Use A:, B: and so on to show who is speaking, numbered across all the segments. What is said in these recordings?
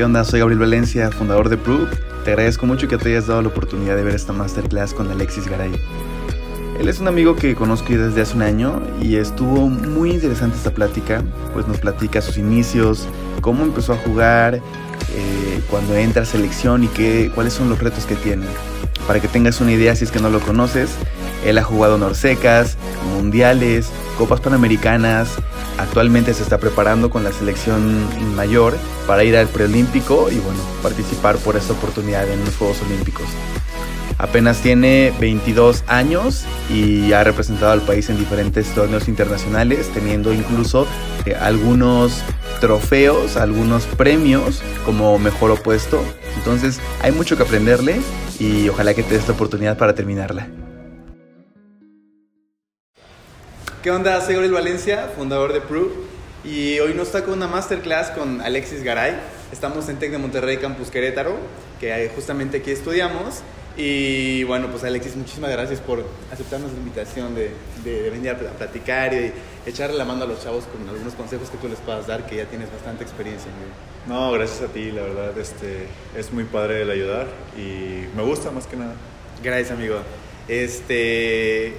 A: ¿Qué onda? Soy Gabriel Valencia, fundador de Proof. Te agradezco mucho que te hayas dado la oportunidad de ver esta masterclass con Alexis Garay. Él es un amigo que conozco desde hace un año y estuvo muy interesante esta plática, pues nos platica sus inicios, cómo empezó a jugar, eh, cuando entra a selección y qué, cuáles son los retos que tiene. Para que tengas una idea si es que no lo conoces, él ha jugado Norsecas, Mundiales, Copas Panamericanas, actualmente se está preparando con la selección mayor para ir al preolímpico y bueno, participar por esta oportunidad en los Juegos Olímpicos. Apenas tiene 22 años y ha representado al país en diferentes torneos internacionales, teniendo incluso eh, algunos trofeos, algunos premios como mejor opuesto. Entonces hay mucho que aprenderle y ojalá que te des la oportunidad para terminarla. ¿Qué onda? Soy Gabriel Valencia, fundador de Proof y hoy nos toca una masterclass con Alexis Garay. Estamos en Tec de Monterrey Campus Querétaro, que justamente aquí estudiamos y bueno, pues Alexis, muchísimas gracias por aceptarnos la invitación de, de, venir a platicar y echarle la mano a los chavos con algunos consejos que tú les puedas dar, que ya tienes bastante experiencia.
B: No, gracias a ti, la verdad, este, es muy padre el ayudar y me gusta más que nada.
A: Gracias, amigo. Este,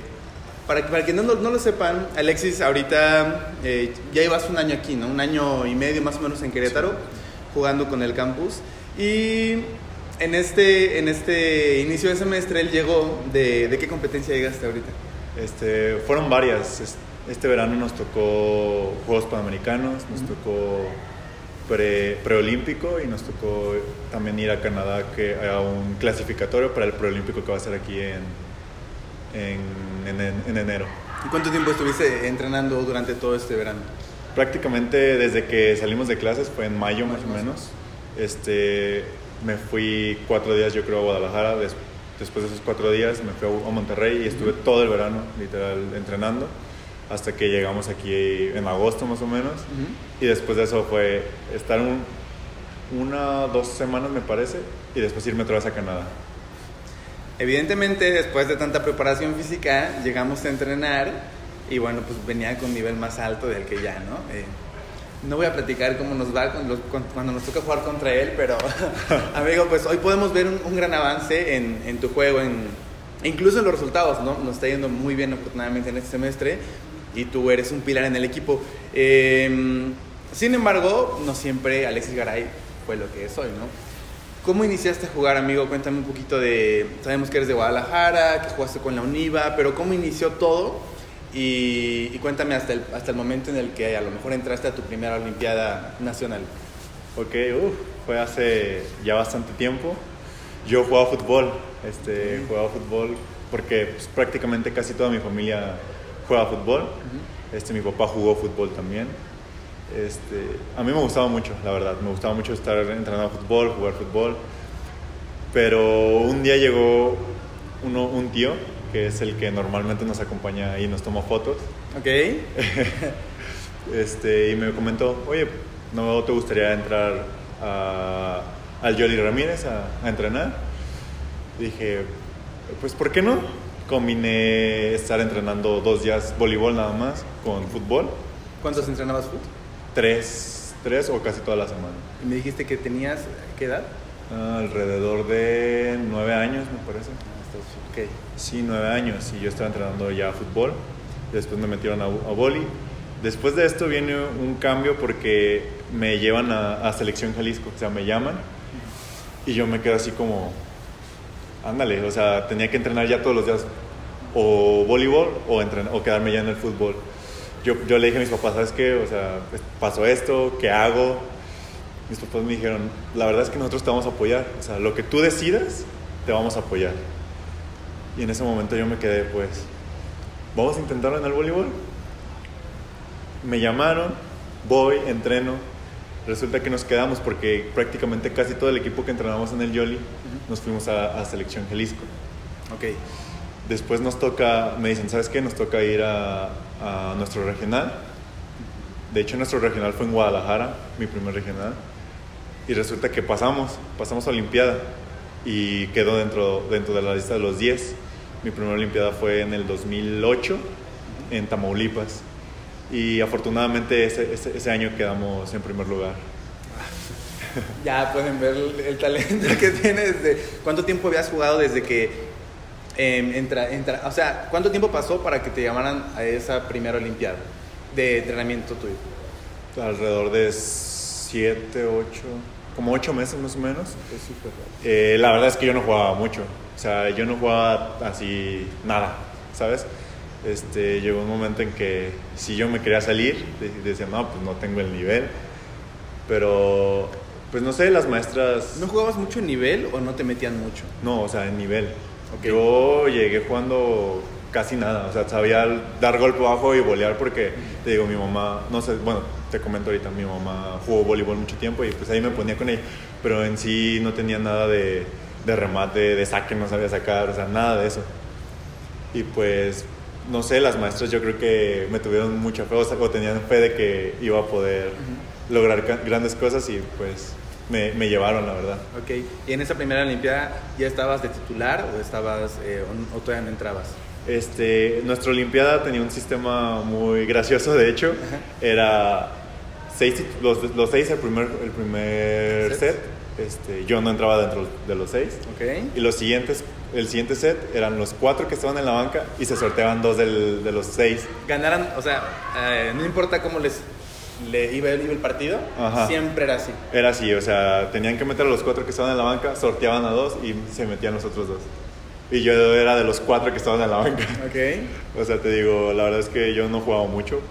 A: para, para que no, no, lo sepan, Alexis, ahorita eh, ya llevas un año aquí, ¿no? Un año y medio más o menos en Querétaro, jugando con el campus. Y en este, en este inicio de semestre, él llegó, de, ¿de qué competencia llegaste ahorita?
B: Este, fueron varias. Este verano nos tocó Juegos Panamericanos, nos tocó pre, preolímpico y nos tocó también ir a Canadá que, a un clasificatorio para el preolímpico que va a ser aquí en, en, en, en enero.
A: ¿Y cuánto tiempo estuviste entrenando durante todo este verano?
B: Prácticamente desde que salimos de clases, fue en mayo más, más o menos. Este, me fui cuatro días, yo creo, a Guadalajara. después de esos cuatro días me fui a Monterrey y estuve todo el verano, literal, entrenando, hasta que llegamos aquí en agosto más o menos. Y después de eso fue estar un, una, dos semanas, me parece, y después irme otra vez a Canadá.
A: Evidentemente, después de tanta preparación física, llegamos a entrenar y bueno, pues venía con un nivel más alto del que ya, ¿no? Eh, no voy a platicar cómo nos va cuando nos toca jugar contra él, pero amigo, pues hoy podemos ver un, gran avance en, tu juego, en, incluso en los resultados, ¿no? Nos está yendo muy bien afortunadamente en este semestre y tú eres un pilar en el equipo. Em, sin embargo, no siempre Alexis Garay fue lo que es hoy, ¿no? ¿Cómo iniciaste a jugar, amigo? Cuéntame un poquito de... Sabemos que eres de Guadalajara, que jugaste con la UNIVA, pero ¿cómo inició todo? Y, cuéntame hasta el, hasta el momento en el que a lo mejor entraste a tu primera Olimpiada Nacional.
B: Ok, fue hace ya bastante tiempo. Yo jugaba fútbol, este, jugaba fútbol porque pues, prácticamente casi toda mi familia juega fútbol. este, mi papá jugó fútbol también. Este, a mí me gustaba mucho, la verdad, me gustaba mucho estar entrenando fútbol, jugar fútbol. Pero un día llegó uno, un tío que es el que normalmente nos acompaña y nos toma fotos.
A: Ok.
B: este, y me comentó, oye, ¿no te gustaría entrar al Jolly Ramírez a, entrenar? Dije, pues ¿por qué no? Combiné estar entrenando dos días voleibol nada más con fútbol.
A: ¿Cuántos entrenabas fútbol?
B: Tres, tres o casi toda la semana.
A: ¿Y me dijiste que tenías qué edad?
B: alrededor de nueve años, me parece.
A: Okay.
B: Sí, nueve años y yo estaba entrenando ya fútbol. Después me metieron a, a boli. Después de esto viene un cambio porque me llevan a, Selección Jalisco, o sea, me llaman y yo me quedo así como, ándale, o sea, tenía que entrenar ya todos los días o voleibol o, o quedarme ya en el fútbol. Yo, yo le dije a mis papás, ¿sabes qué? O sea, pasó esto, ¿qué hago? Mis papás me dijeron, la verdad es que nosotros te vamos a apoyar, o sea, lo que tú decidas, te vamos a apoyar. Y en ese momento yo me quedé, pues, vamos a intentarlo en el voleibol. Me llamaron, voy, entreno. Resulta que nos quedamos porque prácticamente casi todo el equipo que entrenamos en el Yoli nos fuimos a, Selección Jalisco.
A: Ok.
B: Después nos toca, me dicen, ¿sabes qué? Nos toca ir a, a nuestro regional. De hecho, nuestro regional fue en Guadalajara, mi primer regional. Y resulta que pasamos, pasamos a Olimpiada y quedó dentro, dentro de la lista de los 10. Mi primera Olimpiada fue en el 2008 en Tamaulipas y afortunadamente ese, ese, año quedamos en primer lugar.
A: ya pueden ver el, talento que tienes. ¿Cuánto tiempo habías jugado desde que em, entra, entra, o sea, cuánto tiempo pasó para que te llamaran a esa primera Olimpiada de entrenamiento tuyo?
B: Alrededor de 7, 8, como 8 meses más o menos. Eh, la verdad es que yo no jugaba mucho, o sea, yo no jugaba así nada, ¿sabes? Este, llegó un momento en que si yo me quería salir, decía, no, pues no tengo el nivel. Pero, pues no sé, las maestras...
A: ¿No jugabas mucho en nivel o no te metían mucho?
B: No, o sea, en nivel. Yo llegué jugando casi nada, o sea, sabía dar golpe bajo y volear porque, te digo, mi mamá, no sé, bueno, te comento ahorita, mi mamá jugó voleibol mucho tiempo y pues ahí me ponía con ella, pero en sí no tenía nada de, de remate, de saque, no sabía sacar, o sea, nada de eso. Y pues no sé, las maestras yo creo que me tuvieron mucha fe o, tenían fe de que iba a poder lograr grandes cosas y pues me, me, llevaron, la verdad.
A: Ok, ¿y en esa primera Olimpiada ya estabas de titular o, estabas, eh, o, todavía no entrabas?
B: Este, nuestra Olimpiada tenía un sistema muy gracioso, de hecho, era seis, los, los, seis el primer, el primer set, este, yo no entraba dentro de los seis,
A: okay.
B: y los siguientes el siguiente set eran los cuatro que estaban en la banca y se sorteaban dos del, de los seis.
A: Ganaran, o sea, eh, no importa cómo les le iba, el partido, siempre era así.
B: Era así, o sea, tenían que meter a los cuatro que estaban en la banca, sorteaban a dos y se metían los otros dos. Y yo era de los cuatro que estaban en la banca.
A: Ok.
B: O sea, te digo, la verdad es que yo no jugaba mucho,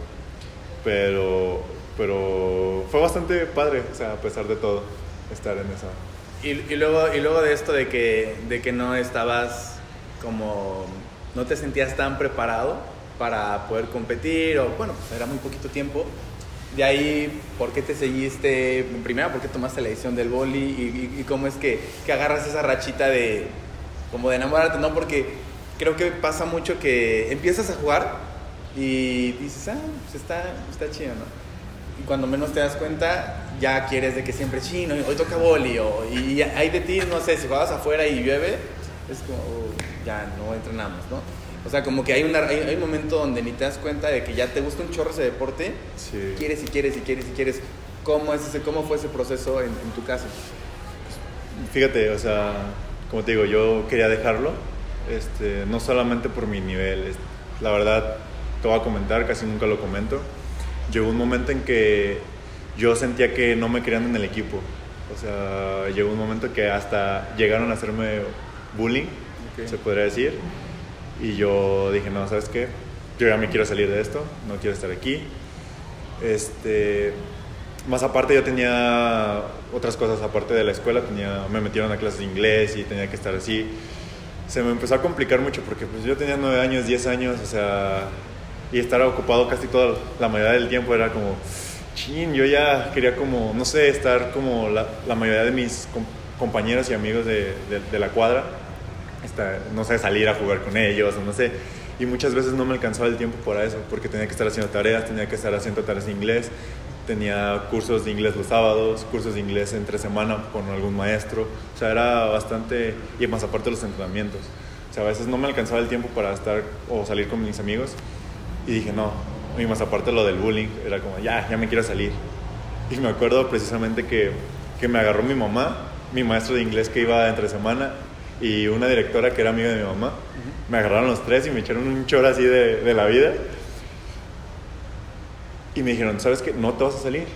B: pero, pero fue bastante padre, o sea, a pesar de todo, estar en esa.
A: Y, luego, y luego de esto de que, de que no estabas como, no te sentías tan preparado para poder competir, o bueno, pues era muy poquito tiempo. De ahí, ¿por qué te seguiste? Primero, ¿por qué tomaste la decisión del boli? Y, cómo es que, que, agarras esa rachita de, como de enamorarte, ¿no? Porque creo que pasa mucho que empiezas a jugar y dices, ah, pues está, está chido, ¿no? y cuando menos te das cuenta ya quieres de que siempre chino, hoy toca boli, o, y hay de ti, no sé, si juegas afuera y llueve, es como, oh, ya no entrenamos, ¿no? O sea, como que hay, una, hay, un momento donde ni te das cuenta de que ya te gusta un chorro ese deporte, quieres y quieres y quieres y quieres. ¿Cómo, es ese, cómo fue ese proceso en, tu caso?
B: Fíjate, o sea, como te digo, yo quería dejarlo, este, no solamente por mi nivel, la verdad, te voy a comentar, casi nunca lo comento, llegó un momento en que yo sentía que no me querían en el equipo. O sea, llegó un momento que hasta llegaron a hacerme bullying, se podría decir. Y yo dije, no, ¿sabes qué? Yo ya me quiero salir de esto, no quiero estar aquí. Este, más aparte yo tenía otras cosas aparte de la escuela, tenía, me metieron a clases de inglés y tenía que estar así. Se me empezó a complicar mucho porque pues yo tenía nueve años, 10 años, o sea, y estar ocupado casi toda la mayoría del tiempo era como, chin, yo ya quería como, no sé, estar como la, la mayoría de mis compañeros y amigos de, de, la cuadra, no sé, salir a jugar con ellos, no sé. Y muchas veces no me alcanzaba el tiempo para eso, porque tenía que estar haciendo tareas, tenía que estar haciendo tareas de inglés, tenía cursos de inglés los sábados, cursos de inglés entre semana con algún maestro, o sea, era bastante, y más aparte los entrenamientos. O sea, a veces no me alcanzaba el tiempo para estar o salir con mis amigos y dije, no, y más aparte lo del bullying, era como, ya, ya me quiero salir. Y me acuerdo precisamente que, que me agarró mi mamá, mi maestro de inglés que iba entre semana, y una directora que era amiga de mi mamá. Me agarraron los tres y me echaron un chor así de, de la vida. Y me dijeron, ¿sabes qué? No te vas a salir.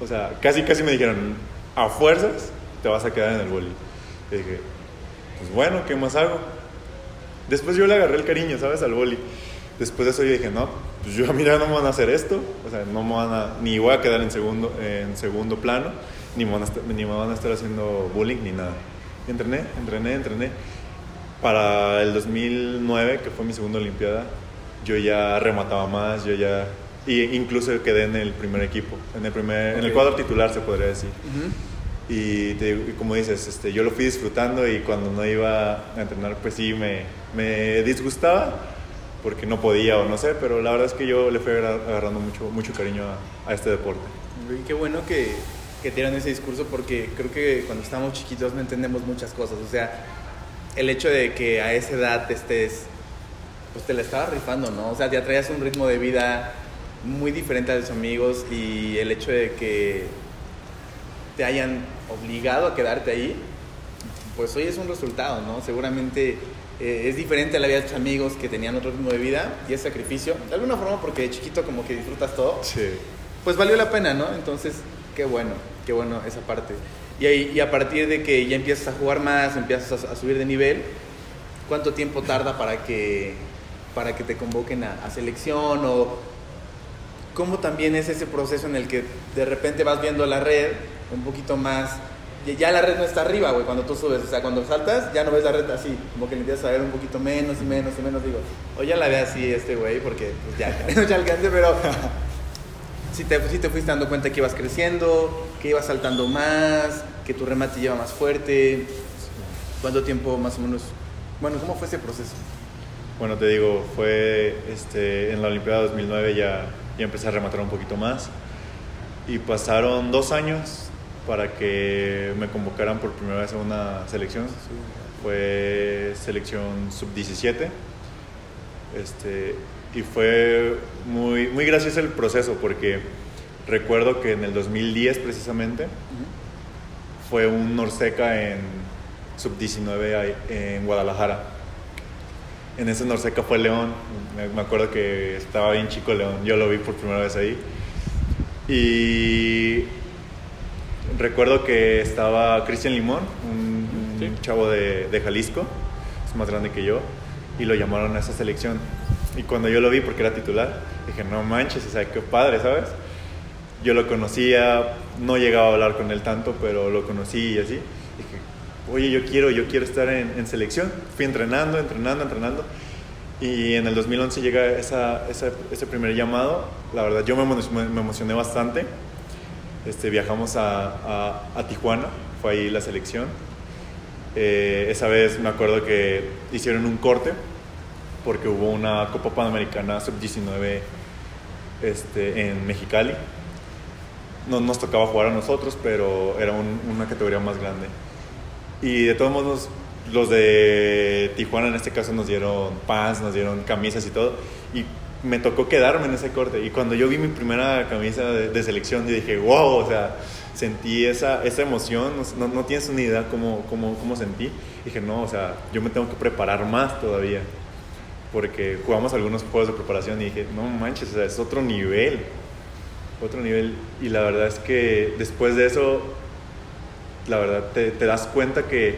B: O sea, casi, casi me dijeron, a fuerzas te vas a quedar en el bullying. Y dije, pues bueno, ¿qué más hago? Después yo le agarré el cariño, ¿sabes? Al boli. Después de eso yo dije, no, pues yo a mí no me van a hacer esto, o sea, no me van a, ni voy a quedar en segundo, en segundo plano, ni me, van a ni me van a estar haciendo bullying ni nada. Entrené, entrené, entrené. Para el 2009, que fue mi segunda Olimpiada, yo ya remataba más, yo ya... Y incluso quedé en el primer equipo, en el, primer, en el cuadro titular se podría decir. Y, como dices, este, yo lo fui disfrutando y cuando no iba a entrenar, pues sí me, me disgustaba, porque no podía o no sé, pero la verdad es que yo le fui agarrando mucho, mucho cariño a, este deporte.
A: Y qué bueno que, que dieron ese discurso porque creo que cuando estamos chiquitos no entendemos muchas cosas. O sea, el hecho de que a esa edad estés, pues te la estabas rifando, ¿no? O sea, ya traías un ritmo de vida muy diferente a tus amigos y el hecho de que te hayan obligado a quedarte ahí, pues hoy es un resultado, ¿no? Seguramente eh, es diferente a la vida de tus amigos que tenían otro ritmo de vida y es sacrificio, de alguna forma porque de chiquito como que disfrutas todo,
B: Sí.
A: pues valió la pena, ¿no? Entonces, qué bueno, qué bueno esa parte. Y, ahí- y a partir de que ya empiezas a jugar más, empiezas a, a subir de nivel, ¿cuánto tiempo tarda para que, para que te convoquen a, a selección? ¿O cómo también es ese proceso en el que de repente vas viendo la red un poquito más... ya- la red no está arriba, güey, cuando tú subes. O sea, cuando saltas, ya no ves la red así. Como que le empiezas a ver un poquito menos y menos y menos. Digo, o ya la ve así este güey, porque pues ya, ya alcance, pero si te, sí te fuiste dando cuenta que ibas creciendo, que ibas saltando más, que tu remate lleva más fuerte. ¿Cuánto tiempo más o menos? Bueno, ¿cómo fue ese proceso?
B: Bueno, te digo, fue este, en la Olimpiada 2009 ya, ya empecé a rematar un poquito más. Y pasaron dos años para que me convocaran por primera vez a una selección. Fue selección sub-17. Este, y fue muy, muy gracioso el proceso porque recuerdo que en el 2010 precisamente fue un Norseca en sub-19 ahí en Guadalajara. En ese Norseca fue León. Me, acuerdo que estaba bien chico León. Yo lo vi por primera vez ahí. Y recuerdo que estaba Cristian Limón, un, un chavo de, de Jalisco, es más grande que yo, y lo llamaron a esa selección. Y cuando yo lo vi, porque era titular, dije, no manches, o sea, qué padre, ¿sabes? Yo lo conocía, no llegaba a hablar con él tanto, pero lo conocí y así. Dije, oye, yo quiero, yo quiero estar en, en selección. Fui entrenando, entrenando, entrenando. Y en el 2011 llega esa, esa- ese primer llamado. La verdad, yo me, me emocioné bastante. Este, viajamos a, a- a Tijuana, fue ahí la selección. Eh, esa vez me acuerdo que hicieron un corte porque hubo una Copa Panamericana Sub-19 este, en Mexicali. No nos tocaba jugar a nosotros, pero era un- una categoría más grande. Y de todos modos, los de Tijuana en este caso nos dieron pants, nos dieron camisas y todo. Y me tocó quedarme en ese corte. Y cuando yo vi mi primera camisa de, de selección, yo dije, wow, o sea, sentí esa, esa emoción. No, no tienes una idea cómo, cómo, cómo sentí. dije, no, o sea, yo me tengo que preparar más todavía. Porque jugamos algunos juegos de preparación y dije, no manches, o sea, es otro nivel. Otro nivel. Y la verdad es que después de eso, la verdad te, das cuenta que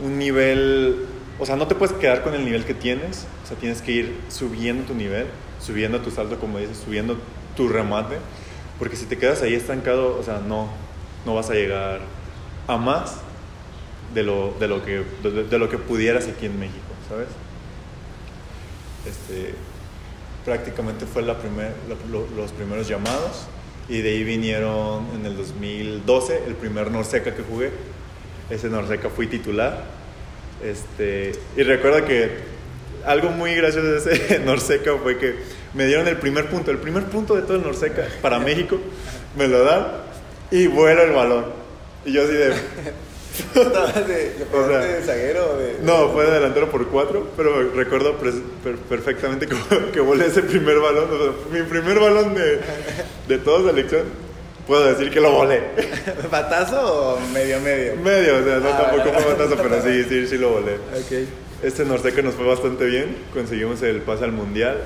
B: un nivel, o sea, no te puedes quedar con el nivel que tienes, o sea, tienes que ir subiendo tu nivel, subiendo tu salto, como dices, subiendo tu remate, porque si te quedas ahí estancado, o sea, no, no vas a llegar a más de lo, de lo, que, de lo que pudieras aquí en México, ¿sabes? Este, prácticamente fue la primer, la- lo- los primeros llamados y de ahí vinieron en el 2012 el primer Norseca que jugué. Ese Norseca fui titular. Este, y recuerdo que algo muy gracioso de ese Norseca fue que me dieron el primer punto, el primer punto de todo el Norseca para México, me lo dan y vuelo el balón. Y yo así de...
A: ¿Estabas de, de,
B: O sea,
A: de zaguero o de.?
B: No, fue de delantero por cuatro, pero recuerdo per- perfectamente que, que volé ese primer balón. o sea, mi primer balón de, de toda selección, puedo decir que lo volé.
A: ¿Batazo o medio medio?
B: Medio, o sea, no
A: Ah,
B: tampoco
A: vale.
B: fue batazo, pero sí, sí, sí lo volé.
A: Ok.
B: Este Norseca nos fue bastante bien, conseguimos el pase al mundial,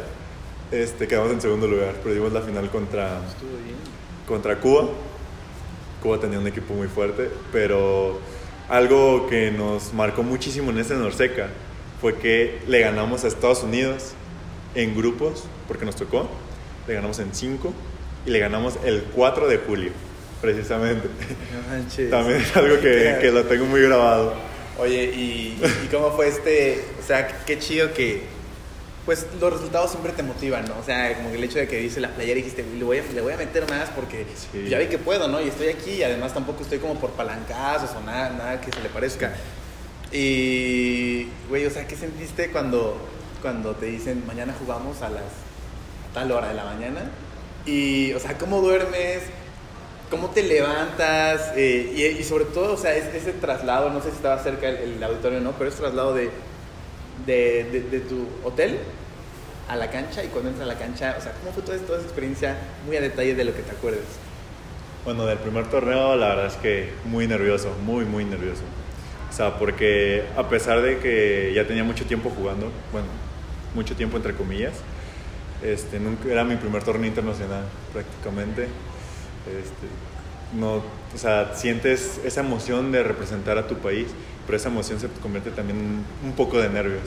B: este, quedamos en segundo lugar, perdimos la final contra,
A: Estuvo bien.
B: contra Cuba. Cuba tenía un equipo muy fuerte, pero algo que nos marcó muchísimo en ese Norseca fue que le ganamos a Estados Unidos en grupos, porque nos tocó. Le ganamos en 5 y le ganamos el 4 de julio, precisamente.
A: No.
B: También es algo que, que lo tengo muy grabado.
A: Oye, ¿y, ¿y cómo fue este? O sea, qué chido que. Pues los resultados siempre te motivan, ¿no? O sea, como que el hecho de que dice la playera y dijiste, "Uy, le voy, a, le voy a meter más porque
B: Sí.
A: ya vi que puedo, ¿no? Y estoy aquí y además tampoco estoy como por palancazos o nada, nada que se le parezca. Y, güey, o sea, ¿qué sentiste cuando, cuando te dicen mañana jugamos a las a tal hora de la mañana? Y, o sea, ¿cómo duermes? ¿Cómo te levantas? Eh, y, y sobre todo, o sea, es- ese traslado, no sé si estaba cerca el, el auditorio o no, pero es traslado de, de, de- tu hotel a la cancha y cuando entras a la cancha, o sea, ¿cómo fue toda, toda esa experiencia muy a detalle de lo que te acuerdes?
B: Bueno, del primer torneo la verdad es que muy nervioso, muy, muy nervioso. O sea, porque a pesar de que ya tenía mucho tiempo jugando, bueno, mucho tiempo entre comillas, este, nunca, era mi primer torneo internacional prácticamente. Este, no, o sea, sientes esa emoción de representar a tu país, pero esa emoción se convierte también en un poco de nervios.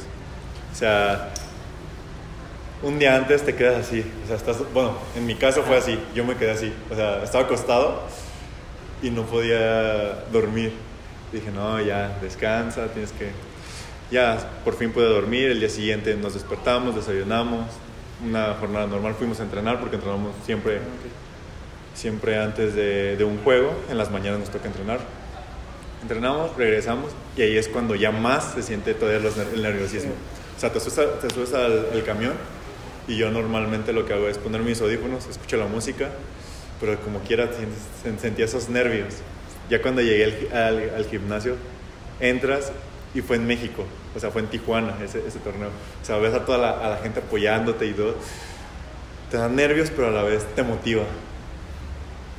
B: O sea, un día antes te quedas así, o sea, estás, bueno, en mi caso fue así, yo me quedé así, o sea, estaba acostado y no podía dormir. Dije, no, ya, descansa, tienes que... Ya, por fin pude dormir, el día siguiente nos despertamos, desayunamos, una jornada normal, fuimos a entrenar porque entrenamos siempre, siempre antes de, de un juego, en las mañanas nos toca entrenar. Entrenamos, regresamos y ahí es cuando ya más se siente todavía los el nerviosismo. O sea, te subes, a- te subes al, al camión y yo normalmente lo que hago es poner mis audífonos, escucho la música, pero como quiera sentía esos nervios. Ya cuando llegué al, al- al gimnasio, entras y fue en México, o sea, fue en Tijuana ese, ese torneo. O sea, ves a toda la, a la gente apoyándote y todo. Te da nervios, pero a la vez te motiva.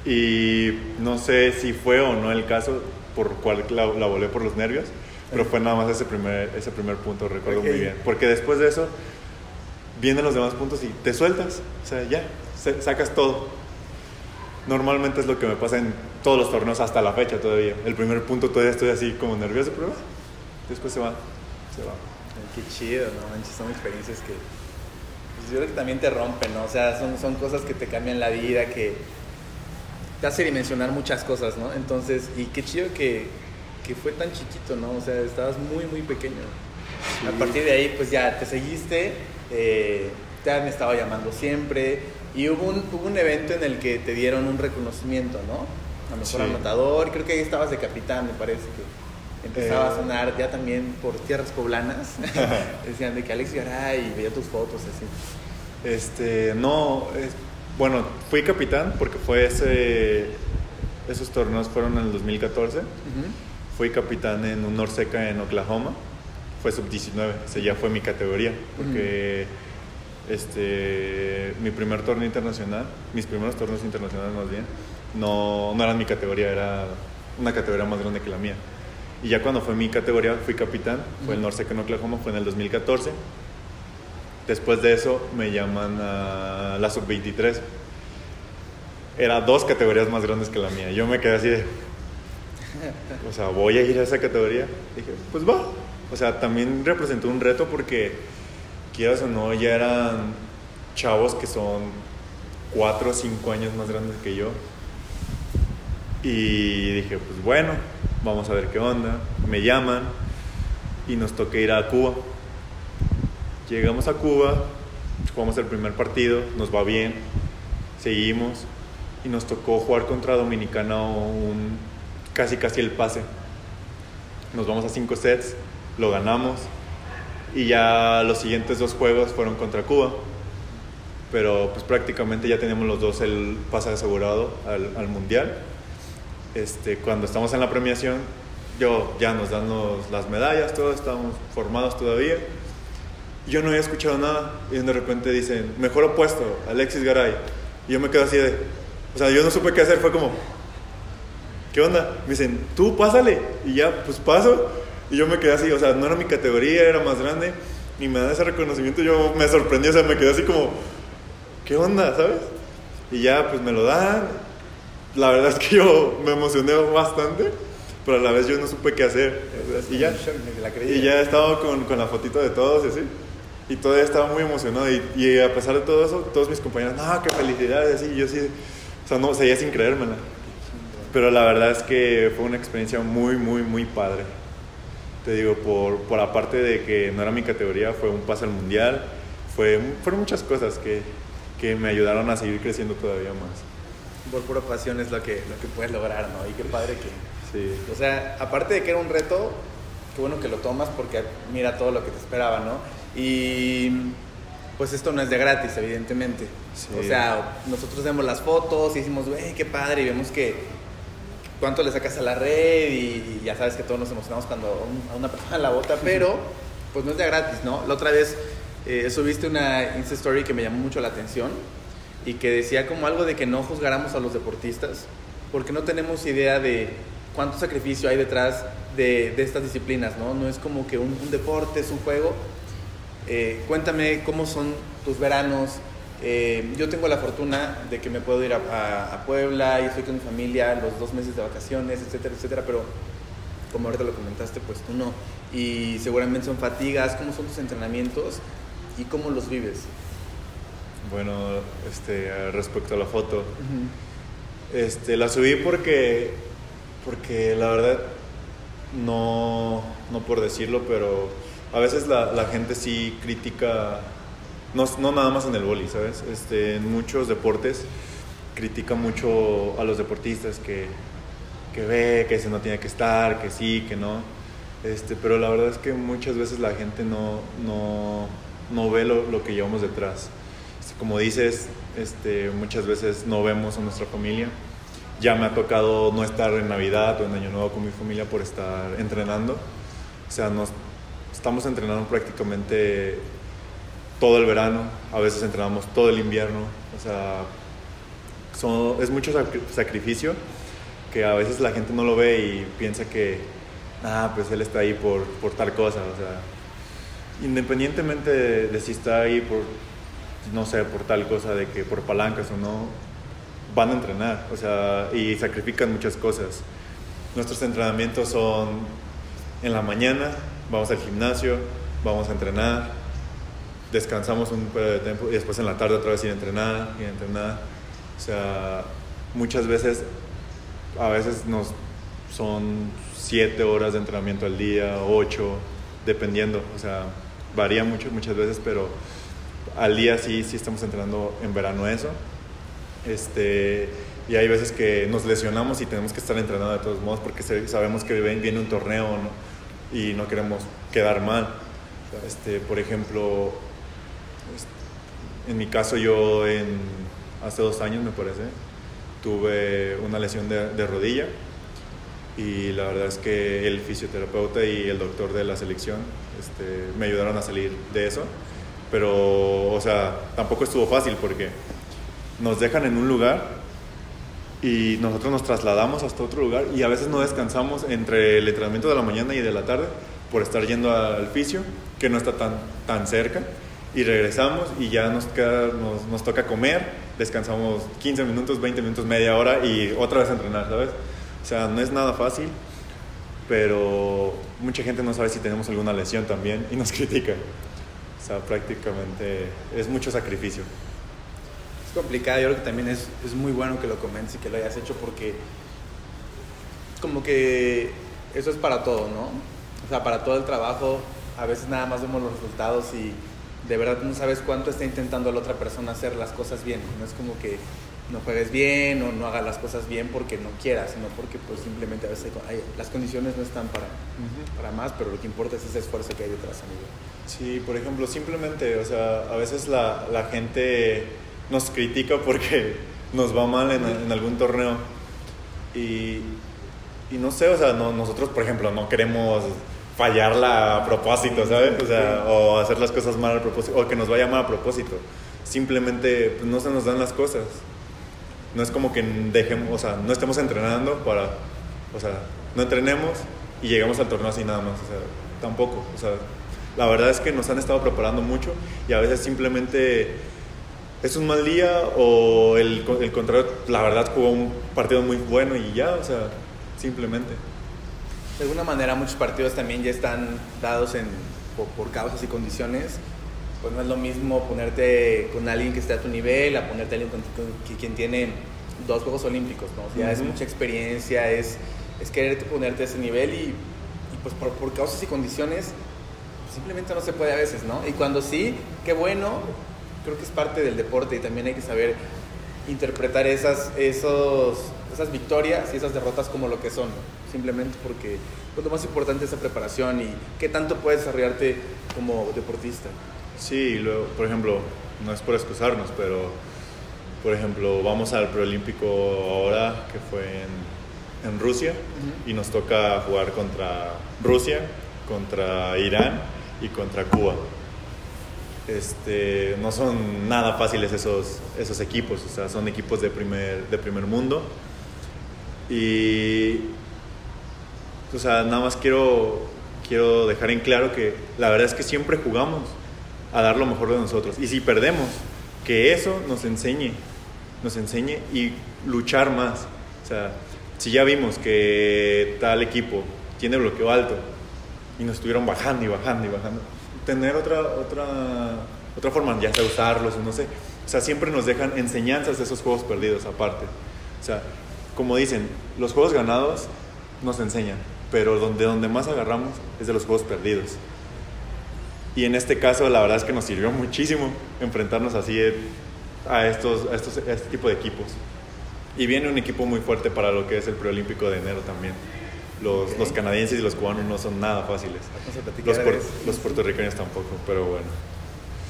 B: Y no sé si fue o no el caso por cual la, la volé por los nervios, pero fue nada más ese primer, ese primer punto, recuerdo
A: Ok.
B: muy bien. Porque después de eso vienen los demás puntos y te sueltas, o sea, ya, sacas todo. Normalmente es lo que me pasa en todos los torneos hasta la fecha todavía. El primer punto todavía estoy así como nervioso, pero después se va, se va.
A: Qué chido, ¿no? Manches, son experiencias que pues, yo creo que también te rompen, ¿no? O sea, son, son cosas que te cambian la vida, que te hace dimensionar muchas cosas, ¿no? Entonces, y qué chido que, que fue tan chiquito, ¿no? O sea, estabas muy, muy pequeño. A partir de ahí, pues ya te seguiste, eh, te han estado llamando siempre, y hubo un, hubo un evento en el que te dieron un reconocimiento, ¿no? A mejor
B: Sí.
A: anotador, creo que ahí estabas de capitán, me parece que empezaba a
B: Eh.
A: sonar ya también por tierras poblanas. Decían de que Alex Garay y veía tus fotos así.
B: Este, no, es- bueno, fui capitán porque fue ese, esos torneos fueron en el 2014. Fui capitán en un Norseca en Oklahoma. Fue sub-19, ese ya fue mi categoría. Porque este, mi primer torneo internacional, mis primeros torneos internacionales más bien, no, no eran mi categoría, era una categoría más grande que la mía. Y ya cuando fue mi categoría, fui capitán, fue el Norseca en Oklahoma, fue en el 2014. Después de eso me llaman a la sub-23. Era dos categorías más grandes que la mía. Yo me quedé así de... O sea, voy a ir a esa categoría. Dije, pues va. O sea, también representó un reto porque, quieras o no, ya eran chavos que son cuatro o cinco años más grandes que yo. Y dije, pues bueno, vamos a ver qué onda. Me llaman y nos toca ir a Cuba. Llegamos a Cuba, jugamos el primer partido, nos va bien, seguimos y nos tocó jugar contra Dominicana un, casi casi el pase. Nos vamos a cinco sets, lo ganamos y ya los siguientes dos juegos fueron contra Cuba. Pero pues prácticamente ya teníamos los dos el pase asegurado al, al mundial. Este, cuando estamos en la premiación, yo ya nos dan los- las medallas, todos estamos formados todavía. Yo no había escuchado nada y de repente dicen, mejor opuesto, Alexis Garay. Y yo me quedo así de, o sea, yo no supe qué hacer, fue como, ¿qué onda? Me dicen, tú pásale. Y ya, pues paso. Y yo me quedé así, o sea, no era mi categoría, era más grande. Y me dan ese reconocimiento, yo me sorprendí, o sea, me quedé así como, ¿qué onda, sabes? Y ya, pues me lo dan. La verdad es que yo me emocioné bastante, pero a la vez yo no supe qué hacer. Y ya, y ya estaba con, con la fotito de todos y así. Y todavía estaba muy emocionado. Y, y a pesar de todo eso, todos mis compañeros, no, qué felicidades. Y yo sí, o sea, no, seguía sin creérmela. Pero la verdad es que fue una experiencia muy, muy, muy padre. Te digo, por, por aparte de que no era mi categoría, fue un pase al mundial. Fue, fueron muchas cosas que, que me ayudaron a seguir creciendo todavía más.
A: Por pura pasión es lo que, lo que puedes lograr, ¿no? Y qué padre que...
B: Sí.
A: O sea, aparte de que era un reto, qué bueno que lo tomas porque mira todo lo que te esperaba, ¿no? Y pues esto no es de gratis, evidentemente.
B: Sí.
A: O sea, nosotros vemos las fotos y decimos, güey, qué padre, y vemos que cuánto le sacas a la red y, y ya sabes que todos nos emocionamos cuando un- a una persona la bota, pero pues no es de gratis, ¿no? La otra vez eh, subiste una Insta Story que me llamó mucho la atención y que decía como algo de que no juzgáramos a los deportistas porque no tenemos idea de cuánto sacrificio hay detrás de, de estas disciplinas, ¿no? No es como que un, un deporte, es un juego. Eh, cuéntame cómo son tus veranos. Eh, yo tengo la fortuna de que me puedo ir a, a, a, Puebla y estoy con mi familia los dos meses de vacaciones, etcétera, etcétera, pero como ahorita lo comentaste, pues tú no. Y seguramente son fatigas, ¿cómo son tus entrenamientos y cómo los vives?
B: Bueno, este, respecto a la foto, uh -huh. este, la subí porque, porque la verdad, no, no por decirlo, pero a veces la, la gente sí critica, no, no, nada más en el boli, ¿sabes? Este, en muchos deportes critica mucho a los deportistas que, que ve, que ese no tiene que estar, que sí, que no. Este, pero la verdad es que muchas veces la gente no, no, no ve lo, lo, que llevamos detrás. Este, como dices, este, muchas veces no vemos a nuestra familia. Ya me ha tocado no estar en Navidad o en Año Nuevo con mi familia por estar entrenando. O sea, nos, estamos entrenando prácticamente todo el verano, a veces entrenamos todo el invierno. O sea, son, es mucho sacrificio que a veces la gente no lo ve y piensa que, ah, pues él está ahí por, por tal cosa. O sea, independientemente de, de si está ahí por, no sé, por tal cosa, de que por palancas o no, van a entrenar, o sea, y sacrifican muchas cosas. Nuestros entrenamientos son en la mañana, vamos al gimnasio, vamos a entrenar, descansamos un periodo de tiempo y después en la tarde otra vez ir a entrenar, ir a entrenar. O sea, muchas veces, a veces nos son siete horas de entrenamiento al día, ocho, dependiendo, o sea, varía mucho muchas veces, pero al día sí, sí estamos entrenando en verano eso. Este, y hay veces que nos lesionamos y tenemos que estar entrenando de todos modos porque sabemos que viene un torneo ¿no? Y no queremos quedar mal. Este, por ejemplo, en mi caso yo en, hace dos años me parece, tuve una lesión de, de rodilla y la verdad es que el fisioterapeuta y el doctor de la selección este, me ayudaron a salir de eso pero, o sea, tampoco estuvo fácil porque nos dejan en un lugar y nosotros nos trasladamos hasta otro lugar y a veces no descansamos entre el entrenamiento de la mañana y de la tarde por estar yendo al fisio, que no está tan, tan cerca, y regresamos y ya nos, queda, nos, nos toca comer, descansamos 15 minutos, 20 minutos, media hora y otra vez entrenar, ¿sabes? O sea, no es nada fácil, pero mucha gente no sabe si tenemos alguna lesión también y nos critican. O sea, prácticamente es mucho sacrificio.
A: Es complicado, yo creo que también es, es muy bueno que lo comentes y que lo hayas hecho porque como que eso es para todo, ¿no? O sea, para todo el trabajo, a veces nada más vemos los resultados y de verdad no sabes cuánto está intentando la otra persona hacer las cosas bien. No es como que no juegues bien o no hagas las cosas bien porque no quieras, sino porque pues simplemente a veces hay, las condiciones no están para, uh -huh. para más, pero lo que importa es ese esfuerzo que hay detrás, amigo.
B: Sí, por ejemplo, simplemente, o sea, a veces la, la gente nos critica porque nos va mal en, en algún torneo y, y, no sé, o sea, no, nosotros, por ejemplo, no queremos fallarla a propósito, ¿sabes? O sea, o hacer las cosas mal a propósito, o que nos vaya mal a propósito. Simplemente pues, no se nos dan las cosas. No es como que dejemos, o sea, no estemos entrenando para, o sea, no entrenemos y llegamos al torneo así nada más, o sea, tampoco, o sea, la verdad es que nos han estado preparando mucho y a veces simplemente es un mal día o el, el contrario, la verdad jugó un partido muy bueno y ya, o sea, simplemente.
A: De alguna manera muchos partidos también ya están dados en, por, por causas y condiciones pues no es lo mismo ponerte con alguien que esté a tu nivel a ponerte a alguien con, con, quien tiene dos Juegos Olímpicos, ¿no? O sea, uh -huh. es mucha experiencia, es, es quererte ponerte a ese nivel y, y pues por, por, causas y condiciones simplemente no se puede a veces, ¿no? Y cuando sí, qué bueno, creo que es parte del deporte y también hay que saber interpretar esas, esos, esas victorias y esas derrotas como lo que son, simplemente porque pues, lo más importante es la preparación y qué tanto puedes desarrollarte como deportista.
B: Sí, luego, por ejemplo, no es por excusarnos, pero por ejemplo, vamos al preolímpico ahora, que fue en, en Rusia, uh -huh. y nos toca jugar contra Rusia, contra Irán y contra Cuba. Este, no son nada fáciles esos, esos equipos, o sea, son equipos de primer, de primer mundo. Y, o sea, nada más quiero, quiero dejar en claro que la verdad es que siempre jugamos a dar lo mejor de nosotros. Y si perdemos, que eso nos enseñe, nos enseñe y luchar más. O sea, si ya vimos que tal equipo tiene bloqueo alto y nos estuvieron bajando y bajando y bajando, tener otra, otra, otra forma, ya sea usarlos no sé. O sea, siempre nos dejan enseñanzas de esos juegos perdidos aparte. O sea, como dicen, los juegos ganados nos enseñan, pero donde, donde más agarramos es de los juegos perdidos. Y en este caso, la verdad es que nos sirvió muchísimo enfrentarnos así a, estos, a, estos, a este tipo de equipos. Y viene un equipo muy fuerte para lo que es el preolímpico de enero también. Los, los canadienses y los cubanos no son nada fáciles. Los, los puertorriqueños tampoco, pero bueno.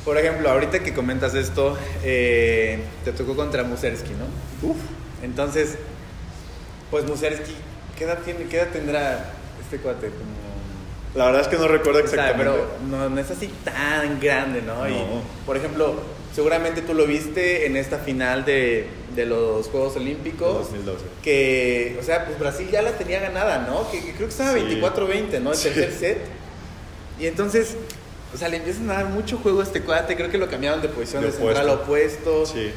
A: Por ejemplo, ahorita que comentas esto, eh, te tocó contra Musersky, ¿no?
B: Uf.
A: Entonces, pues Musersky, ¿qué edad, tiene, ¿qué edad tendrá este cuate? Como...
B: La verdad es que no recuerdo
A: O sea,
B: exactamente.
A: pero no, no es así tan grande, ¿no? Y,
B: No.
A: por ejemplo, seguramente tú lo viste en esta final de, de los Juegos Olímpicos.
B: 2012.
A: Que, o sea, pues Brasil ya la tenía ganada, ¿no? Que, que creo que estaba
B: Sí.
A: 24-20, ¿no? El
B: Sí.
A: tercer set. Y entonces, o sea, le empiezan a dar mucho juego a este cuate. Creo que lo cambiaron de posición
B: De
A: de, central
B: opuesto. Sí.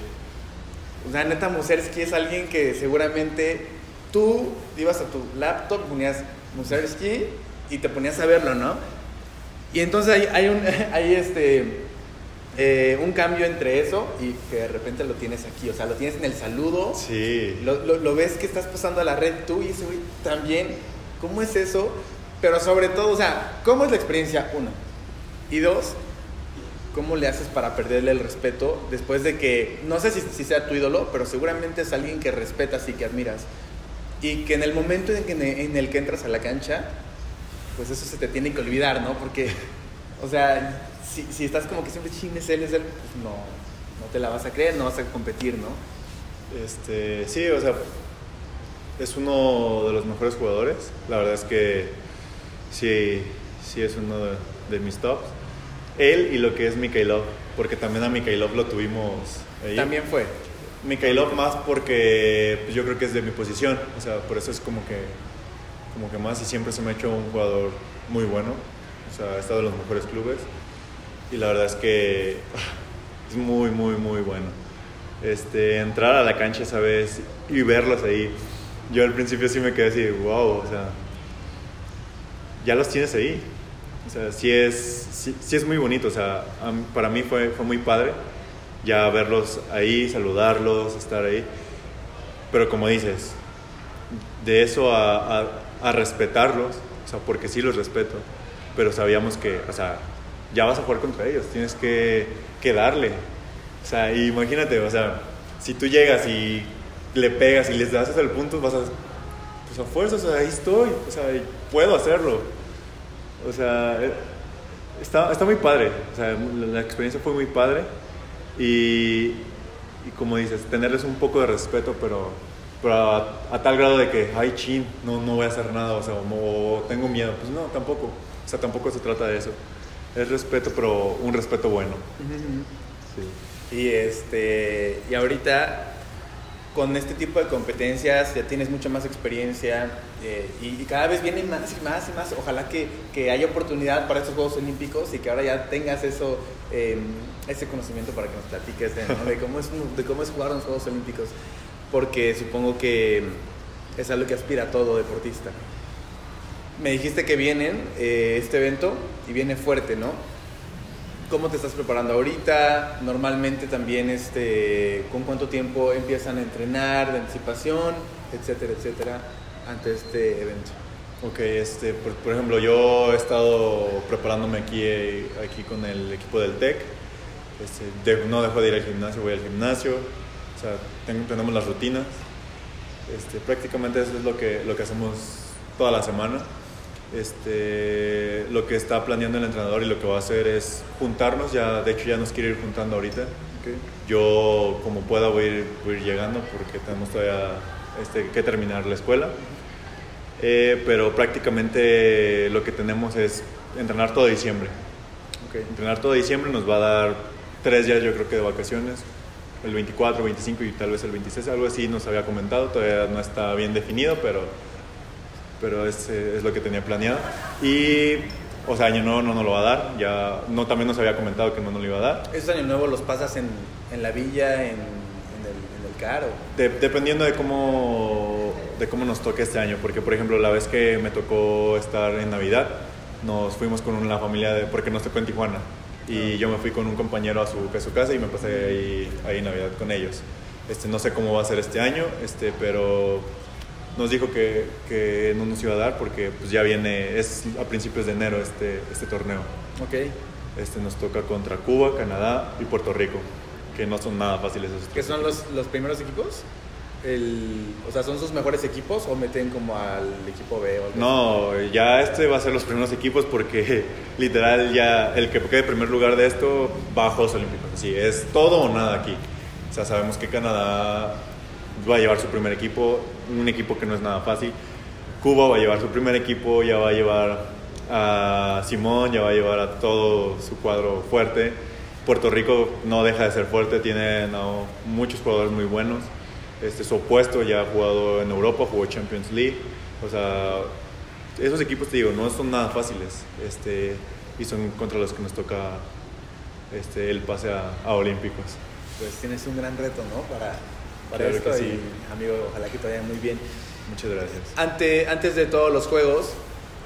A: O sea, neta Musersky es alguien que seguramente tú ibas a tu laptop, ponías Musersky y te ponías a verlo, ¿no? Y entonces hay, hay un, hay este, eh, un cambio entre eso y que de repente lo tienes aquí, o sea, lo tienes en el saludo,
B: Sí.
A: lo, lo- lo ves que estás pasando a la red tú y ese güey también, ¿cómo es eso? Pero sobre todo, o sea, ¿cómo es la experiencia? Uno. Y dos, ¿cómo le haces para perderle el respeto después de que, no sé si, si sea tu ídolo, pero seguramente es alguien que respetas y que admiras? Y que en el momento en, que, en el que entras a la cancha, pues eso se te tiene que olvidar, ¿no? Porque, o sea, si, si estás como que siempre chines él, es él, pues no, no te la vas a creer, no vas a competir, ¿no?
B: Este, sí, o sea, es uno de los mejores jugadores. La verdad es que sí, sí es uno de, de mis tops. Él y lo que es Mikhailov, porque también a Mikhailov lo tuvimos ahí.
A: También fue.
B: Mikhailov más porque pues, yo creo que es de mi posición, o sea, por eso es como que, como que más y siempre se me ha hecho un jugador muy bueno, o sea, ha estado en los mejores clubes y la verdad es que es muy, muy, muy bueno. Este, entrar a la cancha esa vez y verlos ahí, yo al principio sí me quedé así, wow, o sea, ya los tienes ahí. O sea, sí es, sí, sí es muy bonito, o sea, para mí fue, fue muy padre ya verlos ahí, saludarlos, estar ahí. Pero como dices, de eso a, a- a respetarlos, o sea, porque sí los respeto, pero sabíamos que, o sea, ya vas a jugar contra ellos, tienes que, que darle. O sea, imagínate, o sea, si tú llegas y le pegas y les das hasta el punto, vas a, pues a fuerza, o sea, ahí estoy, o sea, puedo hacerlo. O sea, eh, está, está muy padre, o sea, la experiencia fue muy padre y, y como dices, tenerles un poco de respeto, pero, pero a, a tal grado de que, ay, chin, no, no voy a hacer nada, o sea, o, o tengo miedo. Pues no, tampoco, o sea, tampoco se trata de eso. Es respeto, pero un respeto bueno. Sí.
A: Y este y ahorita con este tipo de competencias ya tienes mucha más experiencia eh, y, y cada vez vienen más y más y más. Ojalá que, que haya oportunidad para estos Juegos Olímpicos y que ahora ya tengas eso, eh, ese conocimiento para que nos platiques de, ¿no? de cómo es, de cómo es jugar en los Juegos Olímpicos. Porque supongo que es algo que aspira todo deportista. Me dijiste que vienen eh, este evento y viene fuerte, ¿no? ¿Cómo te estás preparando ahorita? Normalmente también, este, ¿con cuánto tiempo empiezan a entrenar de anticipación, etcétera, etcétera, ante este evento?
B: Ok, este, por, ejemplo, yo he estado preparándome aquí, eh, aquí con el equipo del TEC. Este, no dejo de ir al gimnasio, voy al gimnasio. O sea, ten- tenemos las rutinas. Este, prácticamente eso es lo que, lo que hacemos toda la semana. Este, lo que está planeando el entrenador y lo que va a hacer es juntarnos. Ya, de hecho, ya nos quiere ir juntando ahorita. Yo, como pueda, voy a ir, voy a ir llegando porque tenemos todavía este, que terminar la escuela. Eh, pero prácticamente lo que tenemos es entrenar todo diciembre.
A: Okay.
B: Entrenar todo diciembre nos va a dar tres días, yo creo que de vacaciones. el 24, 25 y tal vez el 26, algo así nos había comentado, todavía no está bien definido, pero, pero es, es lo que tenía planeado. Y, o sea, año nuevo no nos lo va a dar, ya, no, también nos había comentado que no nos lo iba a dar.
A: ¿Esos año nuevo los pasas en, en la villa, en, en, el, en el caro?
B: De- dependiendo de cómo, de cómo nos toque este año, porque por ejemplo la vez que me tocó estar en Navidad, nos fuimos con una familia, de, porque nos tocó en Tijuana, y yo me fui con un compañero a su, a su casa y me pasé ahí, ahí Navidad con ellos. Este, no sé cómo va a ser este año, este, pero nos dijo que, que no nos iba a dar porque pues, ya viene, es a principios de enero este, este torneo.
A: Ok.
B: Este, nos toca contra Cuba, Canadá y Puerto Rico, que no son nada fáciles esos
A: ¿Qué
B: tres
A: son los, los primeros equipos? El, o sea, ¿son sus mejores equipos o meten como al equipo B? O?
B: No, ya este va a ser los primeros equipos porque literal ya el que quede en primer lugar de esto va a Juegos Olímpicos. Sí, es todo o nada aquí. O sea, sabemos que Canadá va a llevar su primer equipo, un equipo que no es nada fácil. Cuba va a llevar su primer equipo, ya va a llevar a Simón, ya va a llevar a todo su cuadro fuerte. Puerto Rico no deja de ser fuerte, tiene no, muchos jugadores muy buenos. Este, su opuesto ya ha jugado en Europa, jugó Champions League. O sea, esos equipos, te digo, no son nada fáciles. Este, y son contra los que nos toca este, el pase a, a Olímpicos.
A: Pues tienes un gran reto, ¿no? Para, para
B: Claro
A: esto
B: que sí.
A: y, amigo, ojalá que te vaya muy bien.
B: Muchas gracias.
A: Ante, antes de todos los juegos,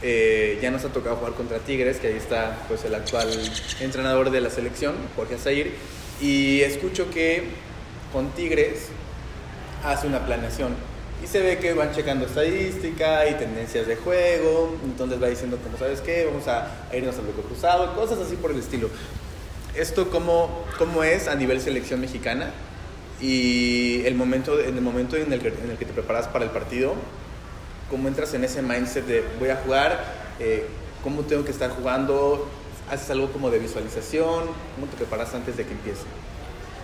A: eh, ya nos ha tocado jugar contra Tigres, que ahí está pues, el actual entrenador de la selección, Jorge Azair. Y escucho que con Tigres hace una planeación. Y se ve que van checando estadística y tendencias de juego. Entonces va diciendo, como sabes qué, vamos a, a irnos al bloque cruzado, cosas así por el estilo. ¿Esto cómo, cómo es a nivel selección mexicana? Y el momento, en el momento en el, que, en el que te preparas para el partido, ¿cómo entras en ese mindset de voy a jugar? Eh, ¿Cómo tengo que estar jugando? ¿Haces algo como de visualización? ¿Cómo te preparas antes de que empiece?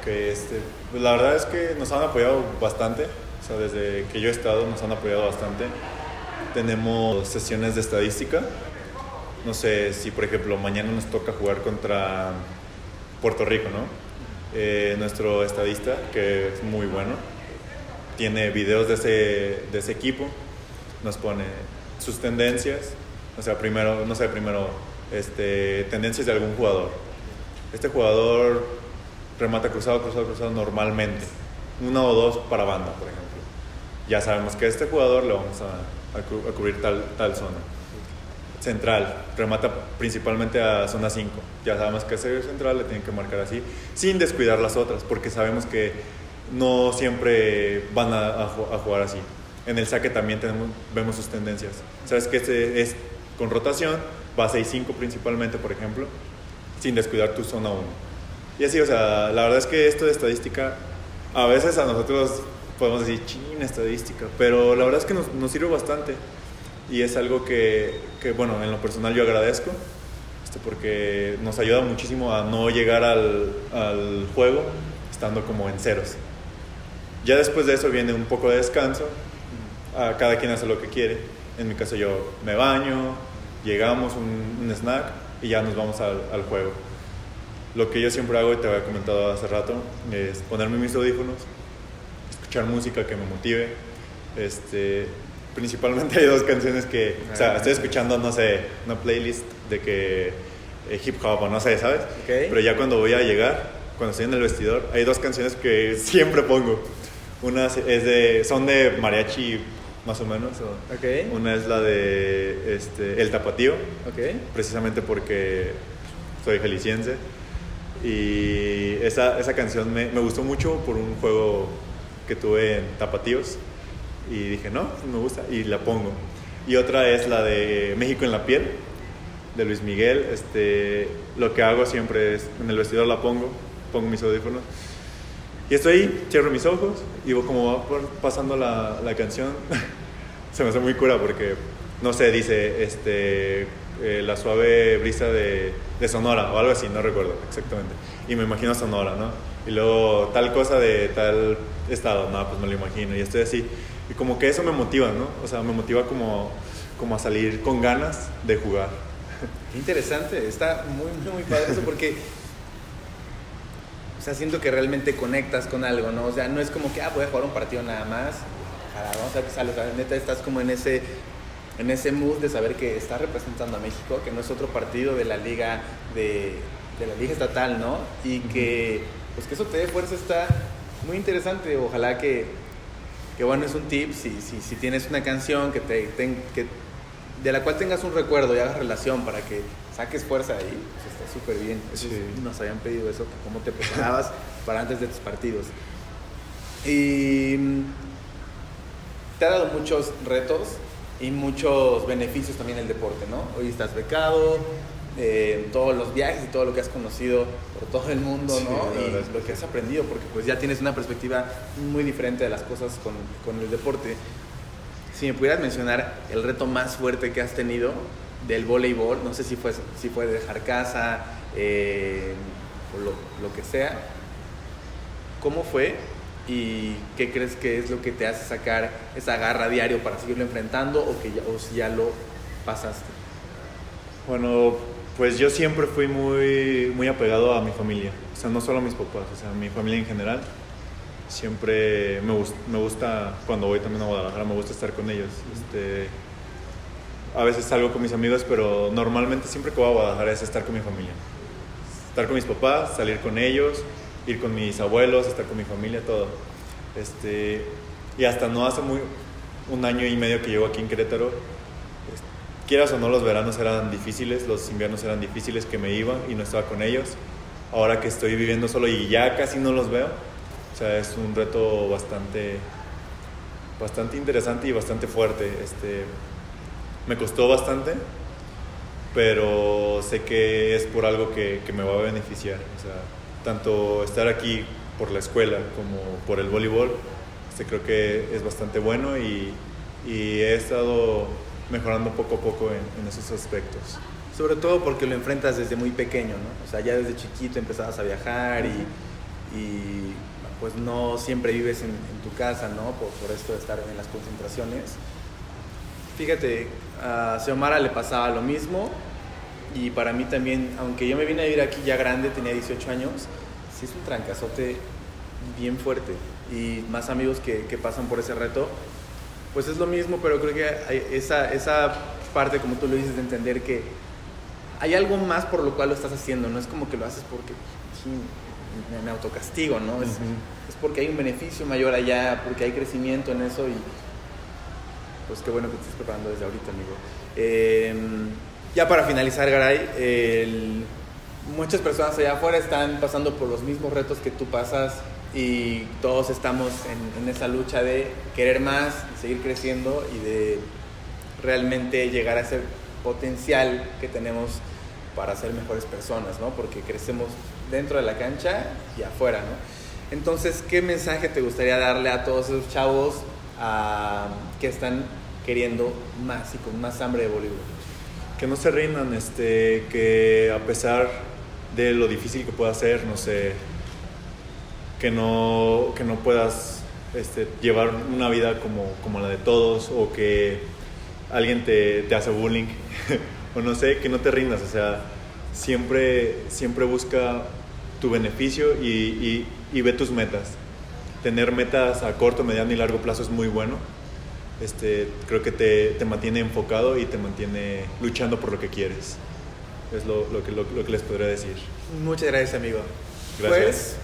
B: Este, pues la verdad es que nos han apoyado bastante. O sea, desde que yo he estado nos han apoyado bastante. Tenemos sesiones de estadística. No sé si, por ejemplo, mañana nos toca jugar contra Puerto Rico, ¿no? Eh, nuestro estadista, que es muy bueno, tiene videos de ese, de ese equipo, nos pone sus tendencias, o sea, primero, no sé, primero, este, tendencias de algún jugador. Este jugador remata cruzado, cruzado, cruzado normalmente, uno o dos para banda, por ejemplo. Ya sabemos que a este jugador le vamos a, a cubrir tal, tal zona. Central, remata principalmente a zona 5. Ya sabemos que ese central le tienen que marcar así, sin descuidar las otras, porque sabemos que no siempre van a, a ju- a jugar así. En el saque también tenemos, vemos sus tendencias. Sabes que este es con rotación, va a 6-5 principalmente, por ejemplo, sin descuidar tu zona 1. Y así, o sea, la verdad es que esto de estadística, a veces a nosotros podemos decir, ching, estadística, pero la verdad es que nos, nos sirve bastante. Y es algo que, que, bueno, en lo personal yo agradezco, este, porque nos ayuda muchísimo a no llegar al, al juego estando como en ceros. Ya después de eso viene un poco de descanso, a cada quien hace lo que quiere. En mi caso yo me baño, llegamos, un, un snack y ya nos vamos al, al juego. Lo que yo siempre hago, y te había comentado hace rato, es ponerme mis audífonos, escuchar música que me motive. Este, principalmente hay dos canciones que, o sea, estoy escuchando, no sé, una playlist de que eh, hip hop o no sé, ¿sabes?
A: Ok.
B: Pero ya cuando voy a llegar, cuando estoy en el vestidor, hay dos canciones que siempre pongo. Una es de, son de mariachi más o menos. o-
A: Ok.
B: Una es la de este, El Tapatío,
A: Ok.
B: precisamente porque soy jalisciense. Y esa, esa canción me, me gustó mucho por un juego que tuve en Tapatíos. Y dije, no, pues me gusta. Y la pongo. Y otra es la de México en la piel, de Luis Miguel. Este, lo que hago siempre es, en el vestidor la pongo, pongo mis audífonos. Y estoy ahí, cierro mis ojos y como va pasando la, la canción. Se me hace muy cura porque, no sé, dice este, eh, la suave brisa de, de Sonora o algo así, no recuerdo exactamente. Y me imagino Sonora, ¿no? Y luego tal cosa de tal estado, no, pues me lo imagino. Y estoy así. Y como que eso me motiva, ¿no? O sea, me motiva como, como a salir con ganas de jugar.
A: Qué interesante, está muy, muy, muy padre eso porque sea, siento que realmente conectas con algo, ¿no? O sea, no es como que, ah, voy a jugar un partido nada más, ojalá, vamos a ver qué sale. O sea, neta, estás como en ese, en ese mood de saber que estás representando a México, que no es otro partido de la liga, de, de la liga estatal, ¿no? Y que, pues que eso te dé fuerza está muy interesante. Ojalá que, que bueno, es un tip, si, si, si tienes una canción que te, que, de la cual tengas un recuerdo y hagas relación para que saques fuerza ahí, pues está súper bien.
B: Sí.
A: nos habían pedido eso, que cómo te preparabas para antes de tus partidos. Y mm, te ha dado muchos retos y muchos beneficios también el deporte, ¿no? Hoy estás becado, eh, todos los viajes y todo lo que has conocido por todo el mundo,
B: Sí,
A: ¿no? Y lo que has aprendido, porque pues ya tienes una perspectiva muy diferente de las cosas con, con el deporte. Si me pudieras mencionar el reto más fuerte que has tenido del voleibol, no sé si fue, si fue dejar casa eh, o lo, lo que sea, ¿cómo fue y qué crees que es lo que te hace sacar esa garra diario para seguirlo enfrentando o, que ya, o si ya lo pasaste?
B: Bueno, pues yo siempre fui muy, muy apegado a mi familia, o sea, no solo a mis papás, o sea, a mi familia en general. Siempre me, gus- me gusta, cuando voy también a Guadalajara, me gusta estar con ellos. Este, a veces salgo con mis amigos, pero normalmente siempre que voy a Guadalajara es estar con mi familia. Estar con mis papás, salir con ellos, ir con mis abuelos, estar con mi familia, todo. Este, y hasta no hace muy, un año y medio que llevo aquí en Querétaro, quieras o no, los veranos eran difíciles, los inviernos eran difíciles que me iba y no estaba con ellos. Ahora que estoy viviendo solo y ya casi no los veo, o sea, es un reto bastante, bastante interesante y bastante fuerte. Este, me costó bastante, pero sé que es por algo que, que me va a beneficiar. O sea, tanto estar aquí por la escuela como por el voleibol, este, creo que es bastante bueno y, y he estado mejorando poco a poco en, en esos aspectos.
A: Sobre todo porque lo enfrentas desde muy pequeño, ¿no? O sea, ya desde chiquito empezabas a viajar y, pues no siempre vives en, tu casa, ¿no? Por, esto de estar en las concentraciones. Fíjate, a Xiomara le pasaba lo mismo y para mí también, aunque yo me vine a vivir aquí ya grande, tenía 18 años, sí es un trancazote bien fuerte y más amigos que pasan por ese reto, pues es lo mismo, pero creo que esa, esa parte, como tú lo dices, de entender que hay algo más por lo cual lo estás haciendo, no es como que lo haces porque sí, me, autocastigo, ¿no? Es, es porque hay un beneficio mayor allá, porque hay crecimiento en eso y pues qué bueno que te estés preparando desde ahorita, amigo. Eh, ya para finalizar, Garay, el- muchas personas allá afuera están pasando por los mismos retos que tú pasas y todos estamos en, esa lucha de querer más, seguir creciendo y de realmente llegar a ese potencial que tenemos para ser mejores personas, ¿no? Porque crecemos dentro de la cancha y afuera, ¿no? Entonces, ¿qué mensaje te gustaría darle a todos esos chavos que están queriendo más y con más hambre de voleibol?
B: Que no se rindan, este, que a pesar de lo difícil que pueda ser, no sé, que no, que no puedas este, llevar una vida como, como la de todos o que alguien te, te hace bullying o no sé, que no te rindas, o sea, siempre, siempre busca tu beneficio y, y- y ve tus metas. Tener metas a corto, mediano y largo plazo es muy bueno. Este, creo que te, te mantiene enfocado y te mantiene luchando por lo que quieres. Es lo, lo que, lo, lo que les podría decir.
A: Muchas gracias, amigo.
B: Gracias.
A: Pues,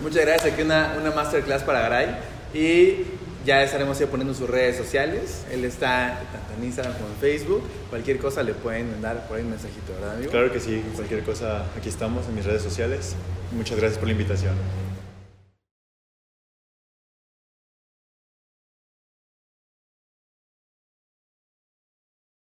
A: muchas gracias. Aquí una, una masterclass para Garay. Y ya estaremos poniendo sus redes sociales. Él está tanto en Instagram como en Facebook. Cualquier cosa le pueden mandar por ahí un mensajito, ¿verdad, amigo?
B: Claro que sí, cualquier cosa, aquí estamos en mis redes sociales. Muchas gracias por la invitación.